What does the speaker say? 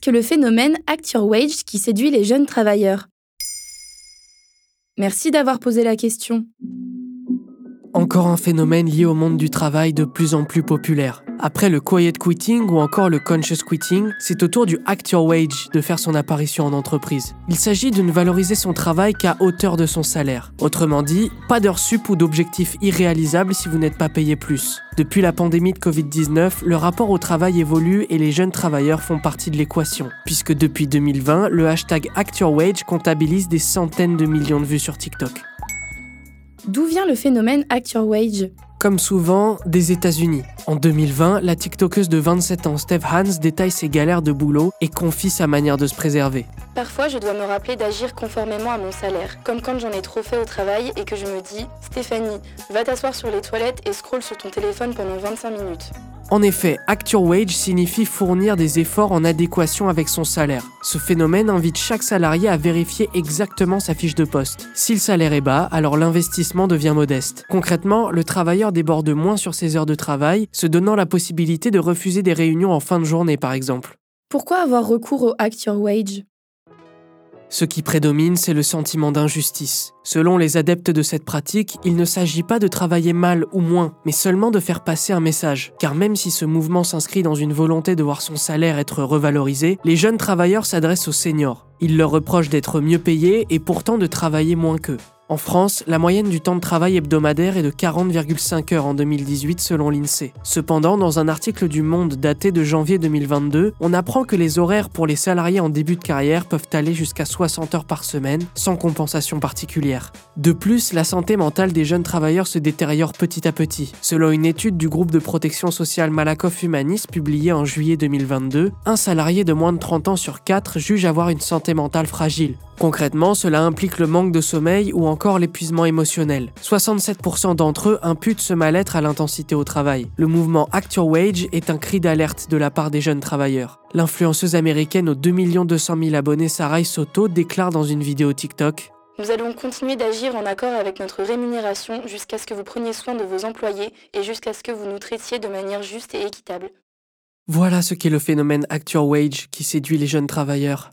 que le phénomène Act Your Wage qui séduit les jeunes travailleurs Merci d'avoir posé la question. Encore un phénomène lié au monde du travail de plus en plus populaire. Après le quiet quitting ou encore le conscious quitting, c'est au tour du act wage de faire son apparition en entreprise. Il s'agit de ne valoriser son travail qu'à hauteur de son salaire. Autrement dit, pas d'heures sup ou d'objectifs irréalisables si vous n'êtes pas payé plus. Depuis la pandémie de Covid-19, le rapport au travail évolue et les jeunes travailleurs font partie de l'équation, puisque depuis 2020, le hashtag Act Wage comptabilise des centaines de millions de vues sur TikTok. D'où vient le phénomène Act Your Wage Comme souvent, des États-Unis. En 2020, la TikTokeuse de 27 ans, Steph Hans, détaille ses galères de boulot et confie sa manière de se préserver. Parfois, je dois me rappeler d'agir conformément à mon salaire, comme quand j'en ai trop fait au travail et que je me dis Stéphanie, va t'asseoir sur les toilettes et scroll sur ton téléphone pendant 25 minutes. En effet, Act Your Wage signifie fournir des efforts en adéquation avec son salaire. Ce phénomène invite chaque salarié à vérifier exactement sa fiche de poste. Si le salaire est bas, alors l'investissement devient modeste. Concrètement, le travailleur déborde moins sur ses heures de travail, se donnant la possibilité de refuser des réunions en fin de journée par exemple. Pourquoi avoir recours au Act Your Wage? Ce qui prédomine, c'est le sentiment d'injustice. Selon les adeptes de cette pratique, il ne s'agit pas de travailler mal ou moins, mais seulement de faire passer un message. Car même si ce mouvement s'inscrit dans une volonté de voir son salaire être revalorisé, les jeunes travailleurs s'adressent aux seniors. Ils leur reprochent d'être mieux payés et pourtant de travailler moins qu'eux. En France, la moyenne du temps de travail hebdomadaire est de 40,5 heures en 2018 selon l'INSEE. Cependant, dans un article du Monde daté de janvier 2022, on apprend que les horaires pour les salariés en début de carrière peuvent aller jusqu'à 60 heures par semaine, sans compensation particulière. De plus, la santé mentale des jeunes travailleurs se détériore petit à petit. Selon une étude du groupe de protection sociale Malakoff Humanis publiée en juillet 2022, un salarié de moins de 30 ans sur 4 juge avoir une santé mentale fragile. Concrètement, cela implique le manque de sommeil ou encore l'épuisement émotionnel. 67% d'entre eux imputent ce mal-être à l'intensité au travail. Le mouvement Act Your Wage est un cri d'alerte de la part des jeunes travailleurs. L'influenceuse américaine aux 2 200 000 abonnés Sarai Soto déclare dans une vidéo TikTok nous allons continuer d'agir en accord avec notre rémunération jusqu'à ce que vous preniez soin de vos employés et jusqu'à ce que vous nous traitiez de manière juste et équitable. Voilà ce qu'est le phénomène Act Your Wage qui séduit les jeunes travailleurs.